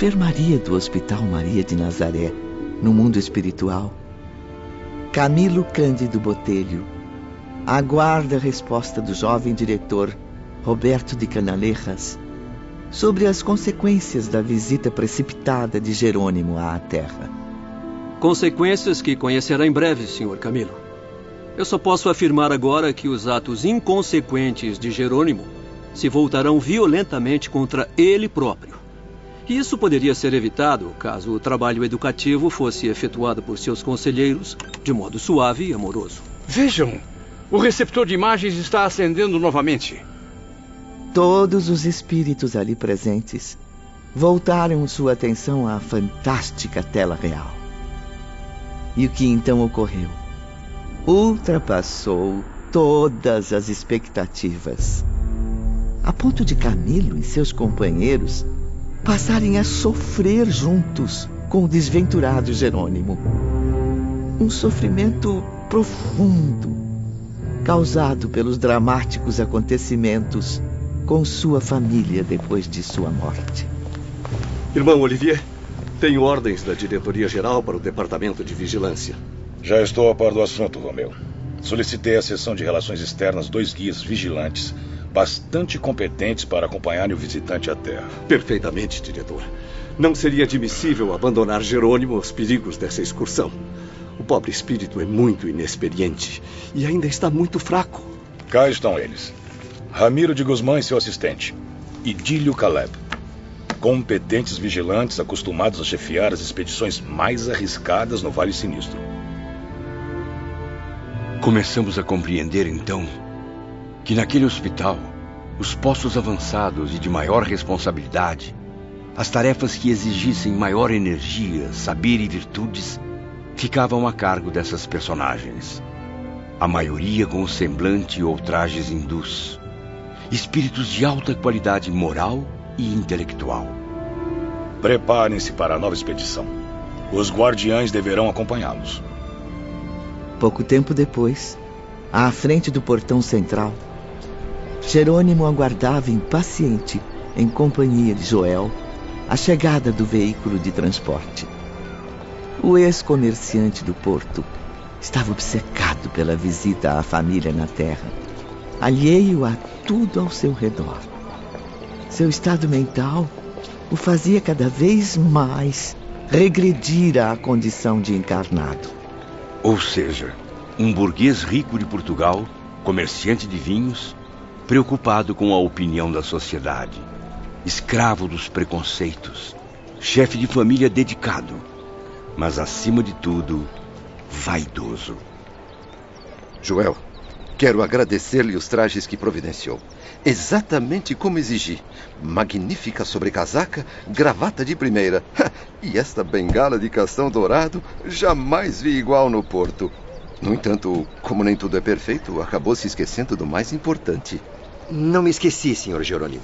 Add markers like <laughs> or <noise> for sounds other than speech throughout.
Enfermaria do Hospital Maria de Nazaré, no mundo espiritual, Camilo Cândido Botelho aguarda a resposta do jovem diretor Roberto de Canalejas sobre as consequências da visita precipitada de Jerônimo à Terra. Consequências que conhecerá em breve, Sr. Camilo. Eu só posso afirmar agora que os atos inconsequentes de Jerônimo se voltarão violentamente contra ele próprio. Isso poderia ser evitado caso o trabalho educativo fosse efetuado por seus conselheiros de modo suave e amoroso. Vejam, o receptor de imagens está acendendo novamente. Todos os espíritos ali presentes voltaram sua atenção à fantástica tela real. E o que então ocorreu? Ultrapassou todas as expectativas, a ponto de Camilo e seus companheiros passarem a sofrer juntos com o desventurado Jerônimo. Um sofrimento profundo, causado pelos dramáticos acontecimentos com sua família depois de sua morte. Irmão Olivier, tenho ordens da diretoria geral para o departamento de vigilância. Já estou a par do assunto, Romeu. Solicitei à seção de relações externas dois guias vigilantes bastante competentes para acompanhar o visitante à Terra. Perfeitamente, diretor. Não seria admissível abandonar Jerônimo aos perigos dessa excursão. O pobre espírito é muito inexperiente e ainda está muito fraco. Cá estão eles. Ramiro de Guzmán e seu assistente. Idílio Caleb. Competentes vigilantes acostumados a chefiar as expedições mais arriscadas no Vale Sinistro. Começamos a compreender então que naquele hospital, os postos avançados e de maior responsabilidade, as tarefas que exigissem maior energia, saber e virtudes, ficavam a cargo dessas personagens. A maioria com o semblante ou trajes hindus. Espíritos de alta qualidade moral e intelectual. Preparem-se para a nova expedição. Os guardiães deverão acompanhá-los. Pouco tempo depois, à frente do portão central, Jerônimo aguardava impaciente, em companhia de Joel, a chegada do veículo de transporte. O ex-comerciante do porto estava obcecado pela visita à família na terra, alheio a tudo ao seu redor. Seu estado mental o fazia cada vez mais regredir à condição de encarnado. Ou seja, um burguês rico de Portugal, comerciante de vinhos, preocupado com a opinião da sociedade, escravo dos preconceitos, chefe de família dedicado, mas acima de tudo, vaidoso. Joel, quero agradecer-lhe os trajes que providenciou. Exatamente como exigi. Magnífica sobrecasaca, gravata de primeira. e esta bengala de castão dourado, jamais vi igual no Porto. No entanto, como nem tudo é perfeito, acabou se esquecendo do mais importante. Não me esqueci, Sr. Jerônimo.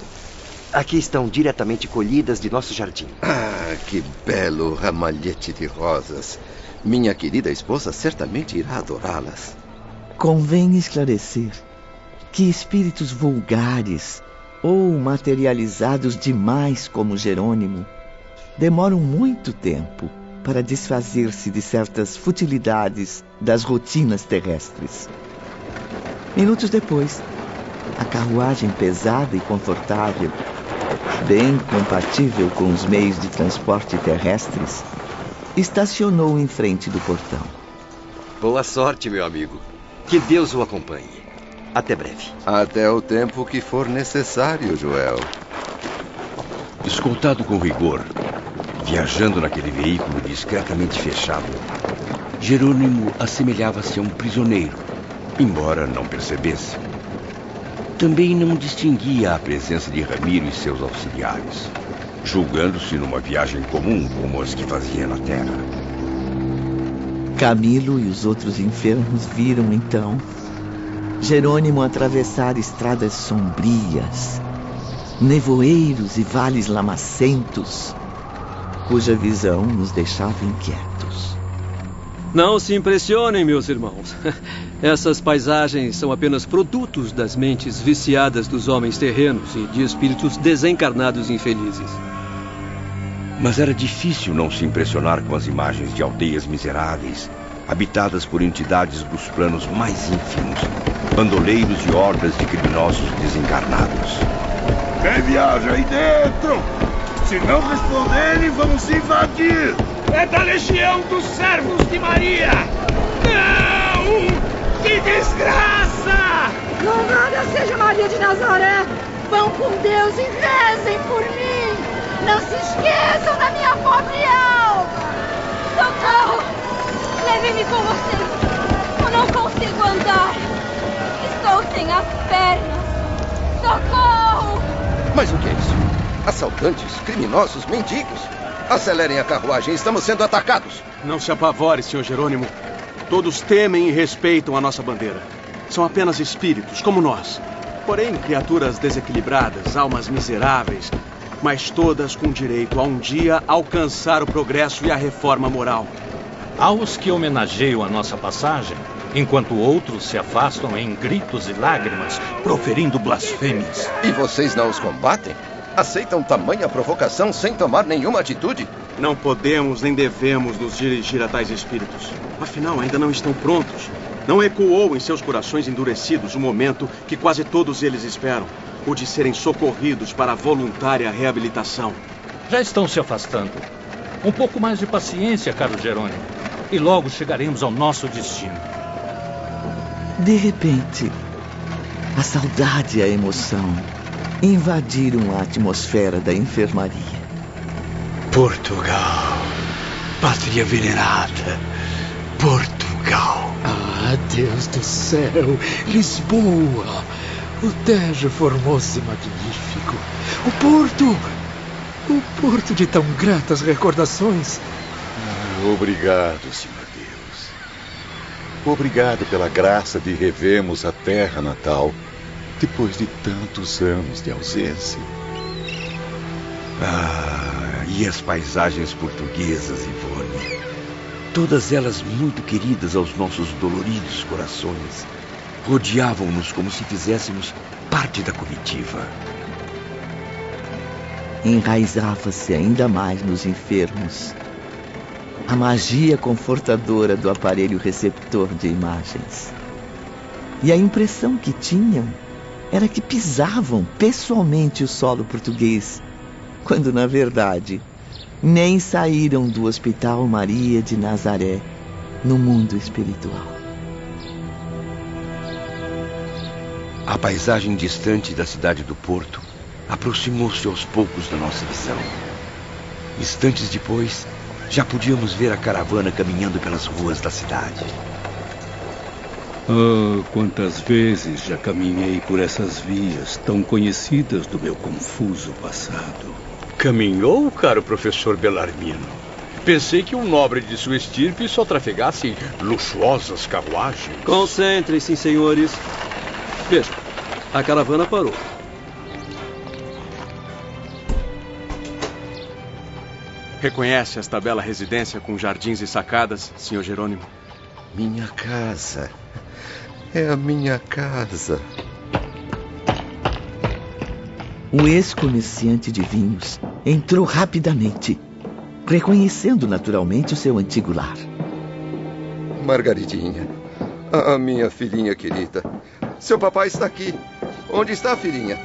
Aqui estão diretamente colhidas de nosso jardim. Ah, que belo ramalhete de rosas. Minha querida esposa certamente irá adorá-las. Convém esclarecer que espíritos vulgares ou materializados demais como Jerônimo demoram muito tempo para desfazer-se de certas futilidades das rotinas terrestres. Minutos depois, a carruagem pesada e confortável, bem compatível com os meios de transporte terrestres, estacionou em frente do portão. Boa sorte, meu amigo. Que Deus o acompanhe. Até breve. Até o tempo que for necessário, Joel. Escoltado com rigor, viajando naquele veículo discretamente fechado, Jerônimo assemelhava-se a um prisioneiro, embora não percebesse. Também não distinguia a presença de Ramiro e seus auxiliares, julgando-se numa viagem comum como as que fazia na Terra. Camilo e os outros enfermos viram então Jerônimo atravessar estradas sombrias, nevoeiros e vales lamacentos, cuja visão nos deixava inquietos. Não se impressionem, meus irmãos. <laughs> Essas paisagens são apenas produtos das mentes viciadas dos homens terrenos e de espíritos desencarnados infelizes. Mas era difícil não se impressionar com as imagens de aldeias miseráveis, habitadas por entidades dos planos mais ínfimos, bandoleiros e hordas de criminosos desencarnados. Quem viaja aí dentro? Se não responderem, vamos invadir! É da legião dos servos de Maria! Não! Que desgraça! Louvada seja Maria de Nazaré! Vão com Deus e rezem por mim! Não se esqueçam da minha pobre alma! Socorro! Leve-me com vocês! Eu não consigo andar! Estou sem as pernas! Socorro! Mas o que é isso? Assaltantes, criminosos, mendigos. Acelerem a carruagem, estamos sendo atacados. Não se apavore, Sr. Jerônimo. Todos temem e respeitam a nossa bandeira. São apenas espíritos, como nós. Porém, criaturas desequilibradas, almas miseráveis, mas todas com direito a um dia alcançar o progresso e a reforma moral. Aos que homenageiam a nossa passagem, enquanto outros se afastam em gritos e lágrimas, proferindo blasfêmias. E vocês não os combatem? Aceitam tamanha provocação sem tomar nenhuma atitude? Não podemos nem devemos nos dirigir a tais espíritos. Afinal, ainda não estão prontos. Não ecoou em seus corações endurecidos o momento que quase todos eles esperam o de serem socorridos para a voluntária reabilitação. Já estão se afastando. Um pouco mais de paciência, caro Jerônimo, e logo chegaremos ao nosso destino. De repente, a saudade e a emoção invadiram a atmosfera da enfermaria. Portugal, pátria venerada, Portugal. Ah, Deus do céu, Lisboa, o Tejo formou-se magnífico. O Porto, o Porto de tão gratas recordações. Ah, obrigado, Senhor Deus. Obrigado pela graça de revermos a terra natal depois de tantos anos de ausência. Ah, e as paisagens portuguesas, Ivone. Todas elas muito queridas aos nossos doloridos corações. Rodeavam-nos como se fizéssemos parte da comitiva. Enraizava-se ainda mais nos enfermos a magia confortadora do aparelho receptor de imagens. E a impressão que tinham era que pisavam pessoalmente o solo português, quando na verdade nem saíram do Hospital Maria de Nazaré no mundo espiritual. A paisagem distante da cidade do Porto aproximou-se aos poucos da nossa visão. Instantes depois, já podíamos ver a caravana caminhando pelas ruas da cidade. Ah, quantas vezes já caminhei por essas vias tão conhecidas do meu confuso passado. Caminhou, caro professor Belarmino? Pensei que um nobre de sua estirpe só trafegasse em luxuosas carruagens. Concentrem-se, senhores. Veja, a caravana parou. Reconhece esta bela residência com jardins e sacadas, Sr. Jerônimo? Minha casa. É a minha casa. O ex-comerciante de vinhos entrou rapidamente, reconhecendo naturalmente o seu antigo lar. Margaridinha, a minha filhinha querida. Seu papai está aqui. Onde está a filhinha?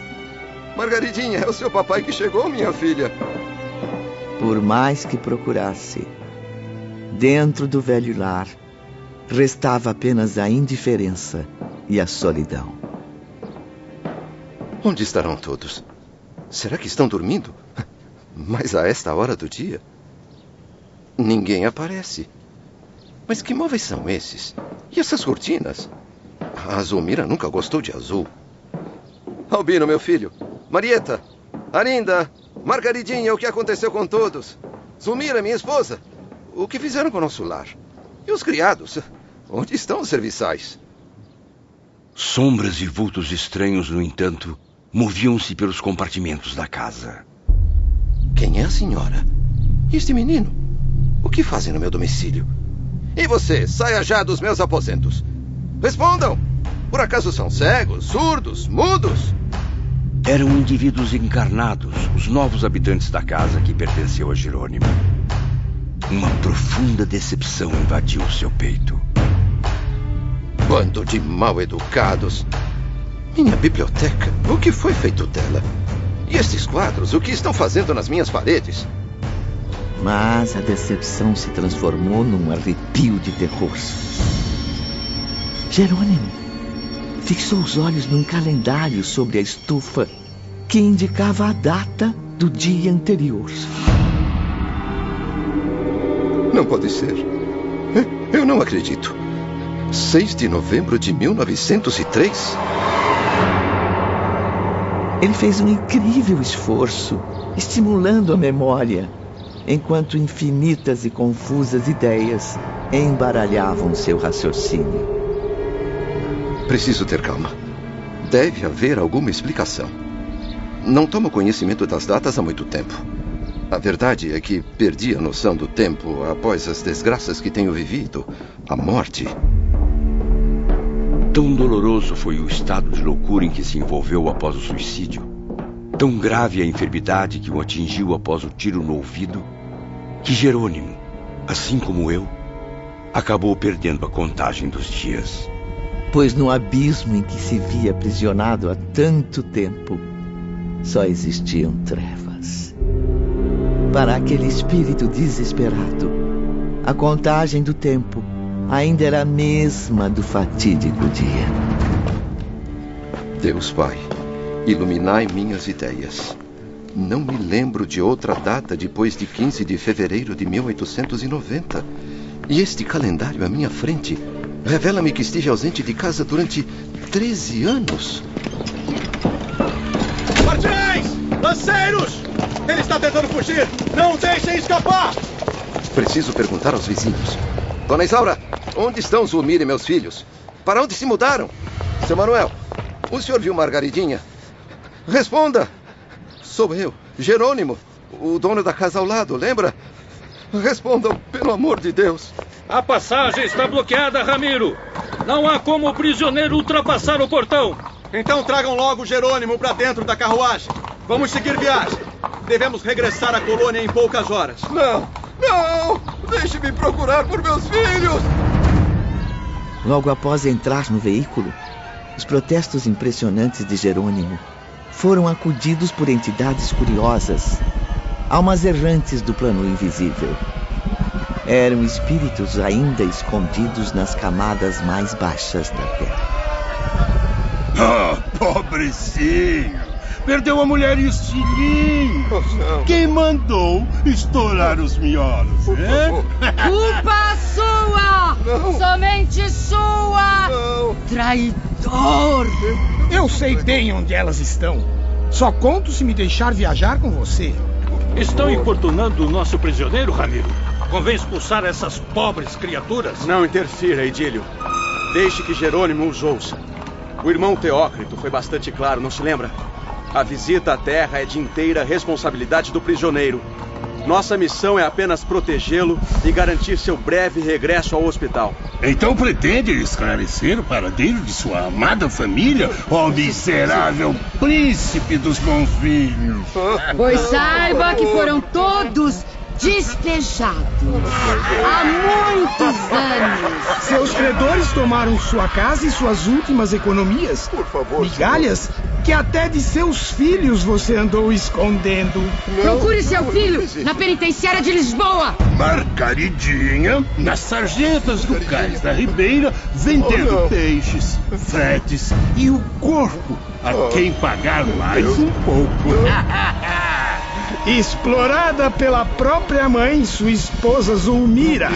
Margaridinha, é o seu papai que chegou, minha filha. Por mais que procurasse, dentro do velho lar, restava apenas a indiferença e a solidão. Onde estarão todos? Será que estão dormindo? Mas a esta hora do dia? Ninguém aparece. Mas que móveis são esses? E essas cortinas? A Zulmira nunca gostou de azul. Albino, meu filho. Marieta. Arinda. Margaridinha, o que aconteceu com todos? Zulmira, minha esposa. O que fizeram com o nosso lar? E os criados? Onde estão os serviçais? Sombras e vultos estranhos, no entanto, moviam-se pelos compartimentos da casa. Quem é a senhora? E este menino? O que fazem no meu domicílio? E você, saia já dos meus aposentos. Respondam! Por acaso são cegos, surdos, mudos? Eram indivíduos encarnados, os novos habitantes da casa que pertenceu a Jerônimo. Uma profunda decepção invadiu seu peito. Bando de mal educados. Minha biblioteca, o que foi feito dela? E estes quadros, o que estão fazendo nas minhas paredes? Mas a decepção se transformou num arrepio de terror. Jerônimo fixou os olhos num calendário sobre a estufa que indicava a data do dia anterior. Não pode ser. Eu não acredito. 6 de novembro de 1903? Ele fez um incrível esforço, estimulando a memória, enquanto infinitas e confusas ideias embaralhavam seu raciocínio. Preciso ter calma. Deve haver alguma explicação. Não tomo conhecimento das datas há muito tempo. A verdade é que perdi a noção do tempo após as desgraças que tenho vivido. A morte. Tão doloroso foi o estado de loucura em que se envolveu após o suicídio. Tão grave a enfermidade que o atingiu após o tiro no ouvido, que Jerônimo, assim como eu, acabou perdendo a contagem dos dias. Pois no abismo em que se via aprisionado há tanto tempo, só existiam trevas. Para aquele espírito desesperado, a contagem do tempo ainda era a mesma do fatídico dia. Deus Pai, iluminai minhas ideias. Não me lembro de outra data depois de 15 de fevereiro de 1890. E este calendário à minha frente revela-me que estive ausente de casa durante 13 anos. Guardiães! Lanceiros! Ele está tentando fugir! Não deixem escapar! Preciso perguntar aos vizinhos. Dona Isaura, onde estão Zulmir e meus filhos? Para onde se mudaram? Seu Manuel, o senhor viu Margaridinha? Responda! Sou eu, Jerônimo, o dono da casa ao lado, lembra? Respondam, pelo amor de Deus. A passagem está bloqueada, Ramiro. Não há como o prisioneiro ultrapassar o portão. Então tragam logo Jerônimo para dentro da carruagem. Vamos seguir viagem. Devemos regressar à colônia em poucas horas. Não, não! Deixe-me procurar por meus filhos! Logo após entrar no veículo, os protestos impressionantes de Jerônimo foram acudidos por entidades curiosas, almas errantes do plano invisível. Eram espíritos ainda escondidos nas camadas mais baixas da terra. Ah, pobrecinho! Perdeu a mulher e os filhinhos! Quem mandou estourar os miolos? É? Culpa sua! Não. Somente sua! Traidor! Eu sei bem onde elas estão. Só conto se me deixar viajar com você. Estão importunando o nosso prisioneiro, Ramiro? Convém expulsar essas pobres criaturas? Não interfira, Idílio. Deixe que Jerônimo os ouça. O irmão Teócrito foi bastante claro, não se lembra? A visita à Terra é de inteira responsabilidade do prisioneiro. Nossa missão é apenas protegê-lo e garantir seu breve regresso ao hospital. Então pretende esclarecer o paradeiro de sua amada família, ó miserável príncipe dos bons vinhos? Pois saiba que foram todos despejados há muitos anos. Seus credores tomaram sua casa e suas últimas economias. Por favor. Migalhas que até de seus filhos você andou escondendo. Procure seu filho na penitenciária de Lisboa. Margaridinha, nas sarjetas do cais da Ribeira, vendendo peixes, fretes e o corpo a quem pagar mais um pouco. <laughs> Explorada pela própria mãe, sua esposa Zulmira,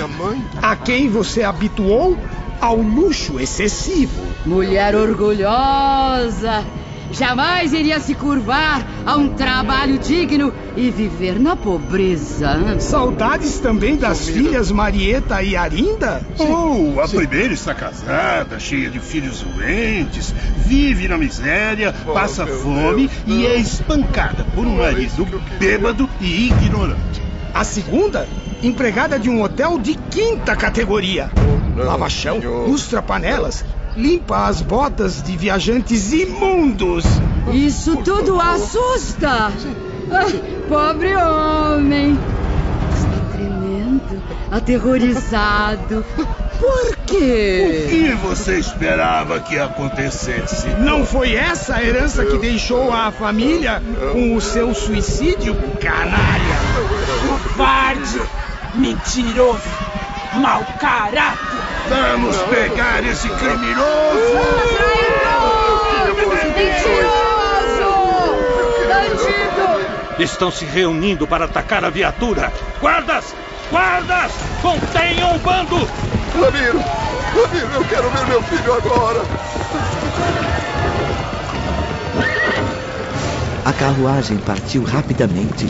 a quem você habituou ao luxo excessivo. Mulher orgulhosa. Jamais iria se curvar a um trabalho digno e viver na pobreza. Saudades também das filhas Marieta e Arinda? Oh, a primeira está casada, cheia de filhos doentes, vive na miséria, passa fome e é espancada por um marido bêbado e ignorante. A segunda, empregada de um hotel de quinta categoria. Lava chão, lustra panelas, limpa as botas de viajantes imundos. Isso tudo assusta! Ah, pobre homem! Está tremendo, aterrorizado. Por quê? O que você esperava que acontecesse? Não foi essa a herança que deixou a família com o seu suicídio, canalha? Covarde! Mentiroso! Mau caráter! Vamos pegar esse criminoso! Mentiroso! Bandido! Estão se reunindo para atacar a viatura. Guardas! Guardas! Contenham o bando! Ramiro! Ramiro, eu quero ver meu filho agora! A carruagem partiu rapidamente,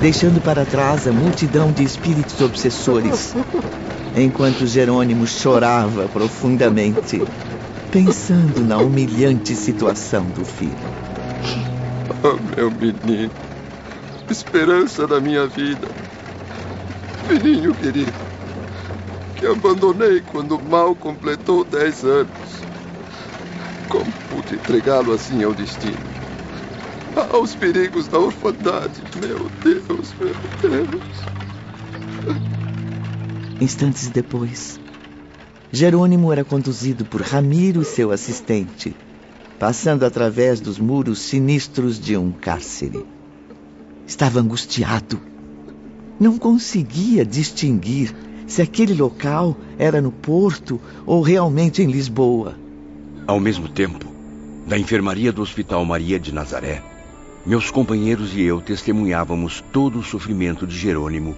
deixando para trás a multidão de espíritos obsessores, enquanto Jerônimo chorava profundamente, pensando na humilhante situação do filho. Oh, meu menino, esperança da minha vida. Filhinho querido, que abandonei quando mal completou dez anos. Como pude entregá-lo assim ao destino? Aos perigos da orfandade. Meu Deus, meu Deus. Instantes depois, Jerônimo era conduzido por Ramiro e seu assistente, passando através dos muros sinistros de um cárcere. Estava angustiado. Não conseguia distinguir se aquele local era no Porto ou realmente em Lisboa. Ao mesmo tempo, da enfermaria do Hospital Maria de Nazaré, meus companheiros e eu testemunhávamos todo o sofrimento de Jerônimo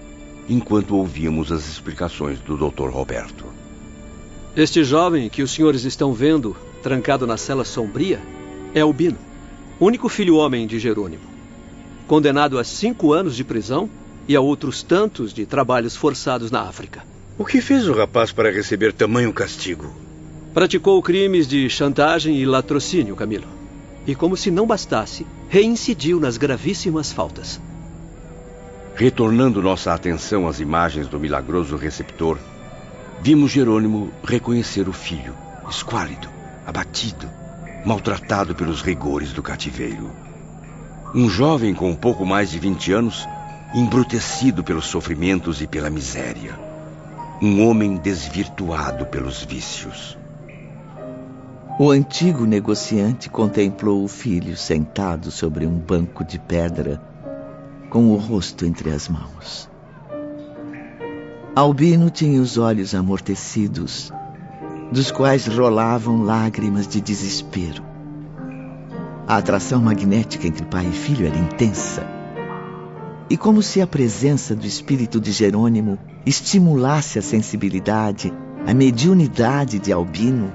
enquanto ouvíamos as explicações do Dr. Roberto. Este jovem que os senhores estão vendo, trancado na cela sombria, é Albino, único filho homem de Jerônimo. Condenado a cinco anos de prisão e a outros tantos de trabalhos forçados na África. O que fez o rapaz para receber tamanho castigo? Praticou crimes de chantagem e latrocínio, Camilo. E como se não bastasse, reincidiu nas gravíssimas faltas. Retornando nossa atenção às imagens do milagroso receptor, vimos Jerônimo reconhecer o filho, esquálido, abatido, maltratado pelos rigores do cativeiro. Um jovem com pouco mais de 20 anos, embrutecido pelos sofrimentos e pela miséria. Um homem desvirtuado pelos vícios. O antigo negociante contemplou o filho sentado sobre um banco de pedra, com o rosto entre as mãos. Albino tinha os olhos amortecidos, dos quais rolavam lágrimas de desespero. A atração magnética entre pai e filho era intensa. E como se a presença do espírito de Jerônimo estimulasse a sensibilidade, a mediunidade de Albino,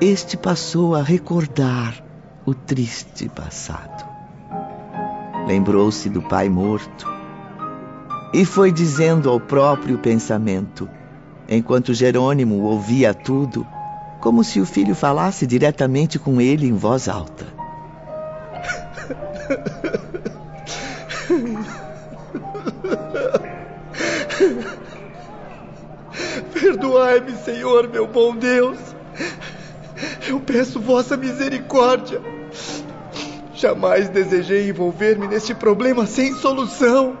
este passou a recordar o triste passado. Lembrou-se do pai morto e foi dizendo ao próprio pensamento, enquanto Jerônimo ouvia tudo, como se o filho falasse diretamente com ele em voz alta. Perdoai-me, Senhor, meu bom Deus. Eu peço vossa misericórdia. Jamais desejei envolver-me neste problema sem solução.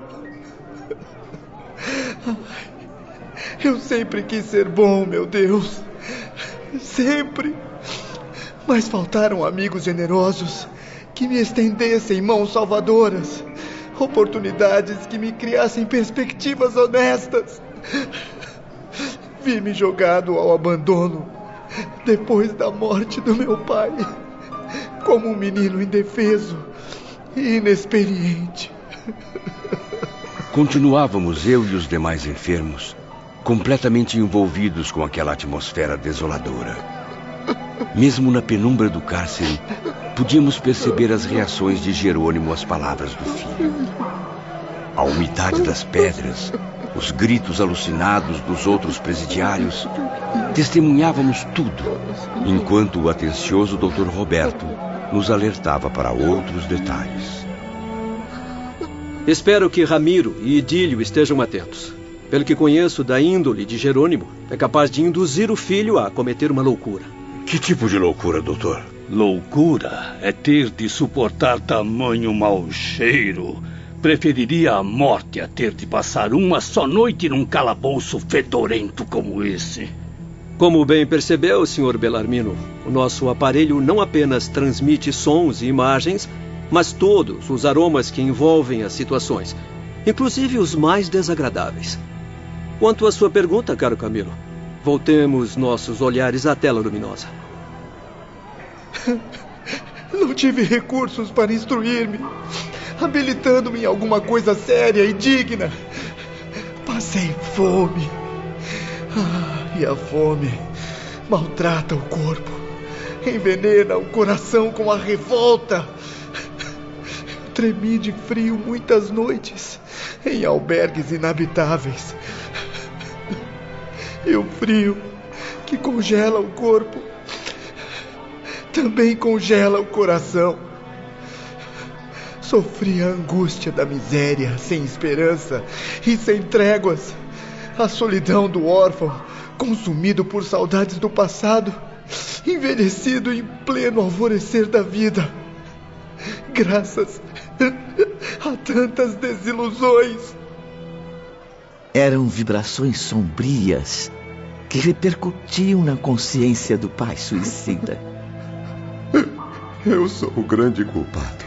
Eu sempre quis ser bom, meu Deus. Sempre. Mas faltaram amigos generosos que me estendessem mãos salvadoras, oportunidades que me criassem perspectivas honestas. Vi-me jogado ao abandono depois da morte do meu pai, como um menino indefeso e inexperiente. Continuávamos eu e os demais enfermos, completamente envolvidos com aquela atmosfera desoladora. Mesmo na penumbra do cárcere, podíamos perceber as reações de Jerônimo às palavras do filho. A umidade das pedras, os gritos alucinados dos outros presidiários, testemunhávamos tudo, enquanto o atencioso Dr. Roberto nos alertava para outros detalhes. Espero que Ramiro e Idílio estejam atentos. Pelo que conheço da índole de Jerônimo, é capaz de induzir o filho a cometer uma loucura. Que tipo de loucura, doutor? Loucura é ter de suportar tamanho mau cheiro. Preferiria a morte a ter de passar uma só noite num calabouço fedorento como esse. Como bem percebeu, Sr. Belarmino, o nosso aparelho não apenas transmite sons e imagens, mas todos os aromas que envolvem as situações, inclusive os mais desagradáveis. Quanto à sua pergunta, caro Camilo, voltemos nossos olhares à tela luminosa. <laughs> Não tive recursos para instruir-me, habilitando-me em alguma coisa séria e digna. Passei fome. Ah, e a fome maltrata o corpo, envenena o coração com a revolta. Tremi de frio muitas noites em albergues inabitáveis. E o frio que congela o corpo também congela o coração. Sofri a angústia da miséria, sem esperança e sem tréguas. A solidão do órfão, consumido por saudades do passado, envelhecido em pleno alvorecer da vida. Graças a tantas desilusões. Eram vibrações sombrias que repercutiam na consciência do pai suicida. Eu sou o grande culpado.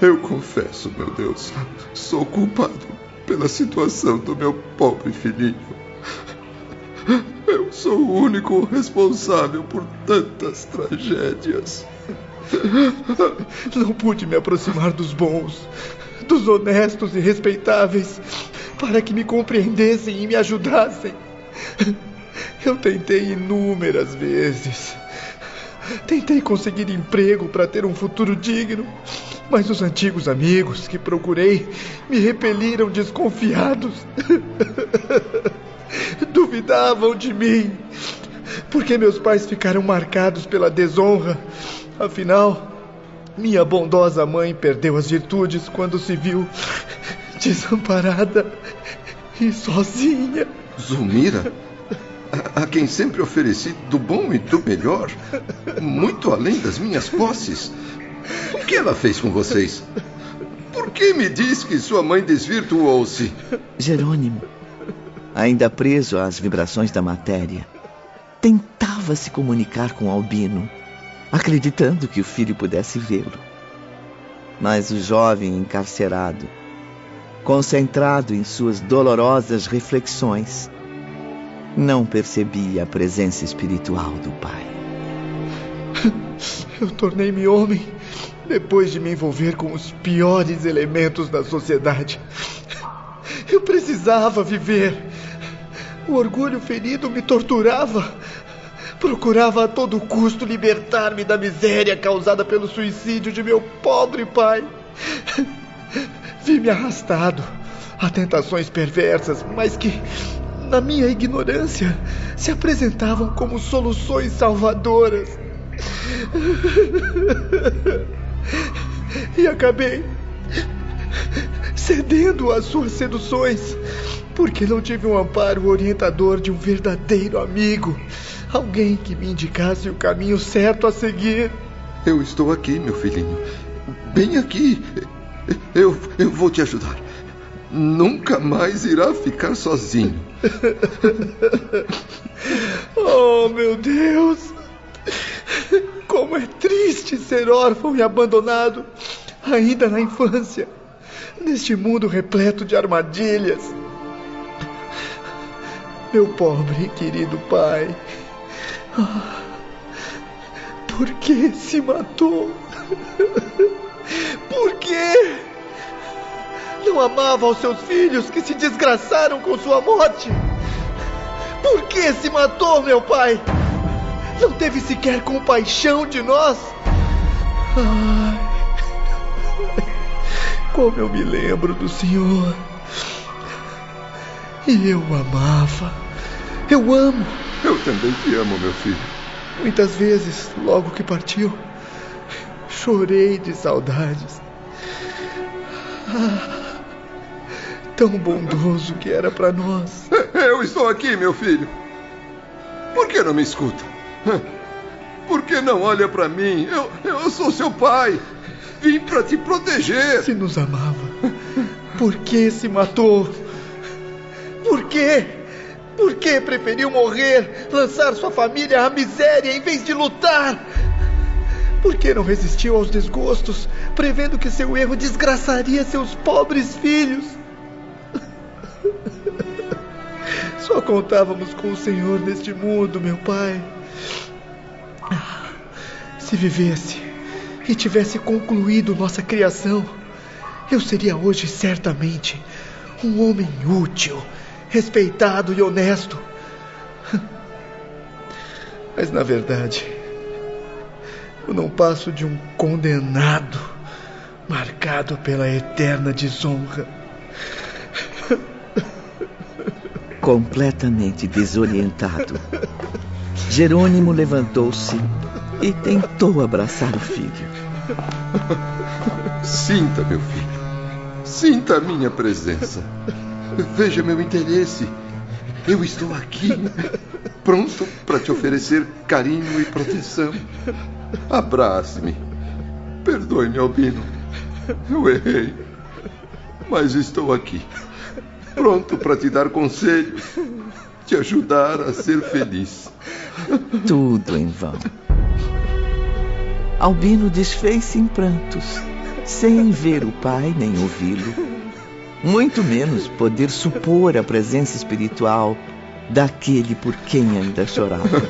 Eu confesso, meu Deus, sou culpado pela situação do meu pobre filhinho. Eu sou o único responsável por tantas tragédias. Não pude me aproximar dos bons, dos honestos e respeitáveis, para que me compreendessem e me ajudassem. Eu tentei inúmeras vezes. Tentei conseguir emprego para ter um futuro digno, mas os antigos amigos que procurei me repeliram desconfiados. <laughs> Duvidavam de mim, porque meus pais ficaram marcados pela desonra. Afinal, minha bondosa mãe perdeu as virtudes quando se viu <laughs> desamparada e sozinha. Zulmira? A, quem sempre ofereci do bom e do melhor, muito além das minhas posses. O que ela fez com vocês? Por que me diz que sua mãe desvirtuou-se? Jerônimo, ainda preso às vibrações da matéria, tentava se comunicar com Albino, acreditando que o filho pudesse vê-lo. Mas o jovem encarcerado, concentrado em suas dolorosas reflexões, não percebia a presença espiritual do pai. Eu tornei-me homem depois de me envolver com os piores elementos da sociedade. Eu precisava viver. O orgulho ferido me torturava. Procurava a todo custo libertar-me da miséria causada pelo suicídio de meu pobre pai. Vi-me arrastado a tentações perversas, mas que, na minha ignorância, se apresentavam como soluções salvadoras. <laughs> E acabei cedendo às suas seduções, porque não tive um amparo orientador de um verdadeiro amigo, alguém que me indicasse o caminho certo a seguir. Eu estou aqui, meu filhinho. Bem aqui. Eu, eu vou te ajudar. Nunca mais irá ficar sozinho. <laughs> oh, meu Deus! Como é triste ser órfão e abandonado, ainda na infância, neste mundo repleto de armadilhas. Meu pobre e querido pai. Por que se matou? Por quê? Não amava os seus filhos que se desgraçaram com sua morte? Por que se matou, meu pai? Não teve sequer compaixão de nós? Ai, como eu me lembro do Senhor. E eu o amava. Eu amo. Eu também te amo, meu filho. Muitas vezes, logo que partiu, chorei de saudades. Ah, tão bondoso que era para nós. Eu estou aqui, meu filho. Por que não me escuta? Que não olha para mim? Eu, eu sou seu pai. Vim para te proteger. Se nos amava, por que se matou? Por quê? Por que preferiu morrer, lançar sua família à miséria em vez de lutar? Por que não resistiu aos desgostos, prevendo que seu erro desgraçaria seus pobres filhos? Só contávamos com o Senhor neste mundo, meu pai. Se vivesse e tivesse concluído nossa criação, eu seria hoje certamente um homem útil, respeitado e honesto. Mas na verdade, eu não passo de um condenado, marcado pela eterna desonra. Completamente desorientado, Jerônimo levantou-se e tentou abraçar o filho. Sinta, meu filho. Sinta a minha presença. Veja meu interesse. Eu estou aqui, pronto para te oferecer carinho e proteção. Abrace-me. Perdoe-me, Albino. Eu errei. Mas estou aqui, pronto para te dar conselhos, te ajudar a ser feliz. Tudo em vão. Albino desfez-se em prantos, sem ver o pai nem ouvi-lo, muito menos poder supor a presença espiritual daquele por quem ainda chorava.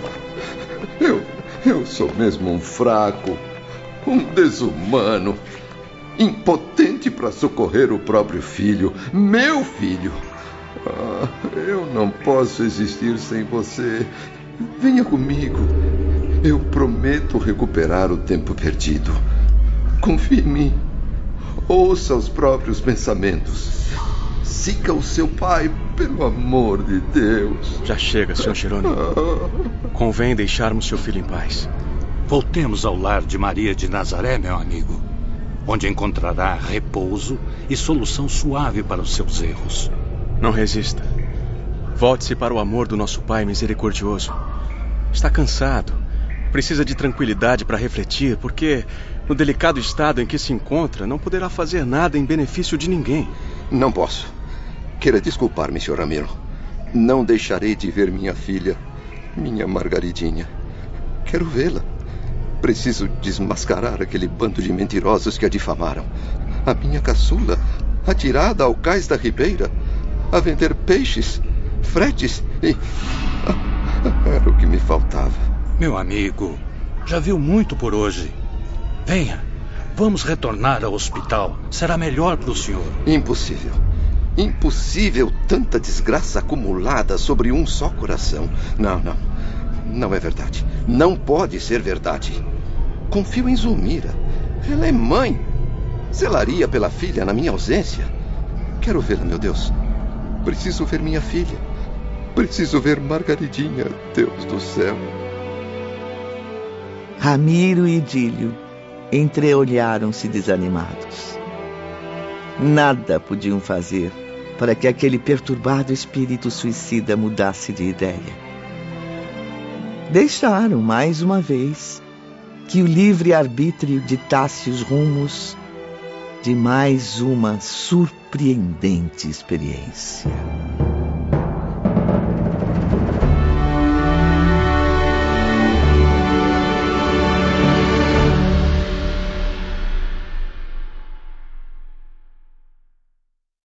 Eu, eu sou mesmo um fraco, um desumano, impotente para socorrer o próprio filho, meu filho. Ah, eu não posso existir sem você. Venha comigo. Eu prometo recuperar o tempo perdido. Confie em mim. Ouça os próprios pensamentos. Siga o seu pai, pelo amor de Deus. Já chega, Sr. Jerônimo. Convém deixarmos seu filho em paz. Voltemos ao lar de Maria de Nazaré, meu amigo, onde encontrará repouso e solução suave para os seus erros. Não resista. Volte-se para o amor do nosso Pai misericordioso. Está cansado. Precisa de tranquilidade para refletir, porque, no delicado estado em que se encontra, não poderá fazer nada em benefício de ninguém. Não posso. Queira desculpar-me, Sr. Ramiro. Não deixarei de ver minha filha, minha Margaridinha. Quero vê-la. Preciso desmascarar aquele bando de mentirosos que a difamaram. A minha caçula, atirada ao cais da ribeira, a vender peixes, fretes e. <laughs> Era o que me faltava. Meu amigo, já viu muito por hoje. Venha, vamos retornar ao hospital. Será melhor para o senhor. Impossível. Impossível tanta desgraça acumulada sobre um só coração. Não, não. Não é verdade. Não pode ser verdade. Confio em Zulmira. Ela é mãe. Zelaria pela filha na minha ausência. Quero vê-la, meu Deus. Preciso ver minha filha. Preciso ver Margaridinha, Deus do céu. Ramiro e Idílio entreolharam-se desanimados. Nada podiam fazer para que aquele perturbado espírito suicida mudasse de ideia. Deixaram, mais uma vez, que o livre-arbítrio ditasse os rumos de mais uma surpreendente experiência.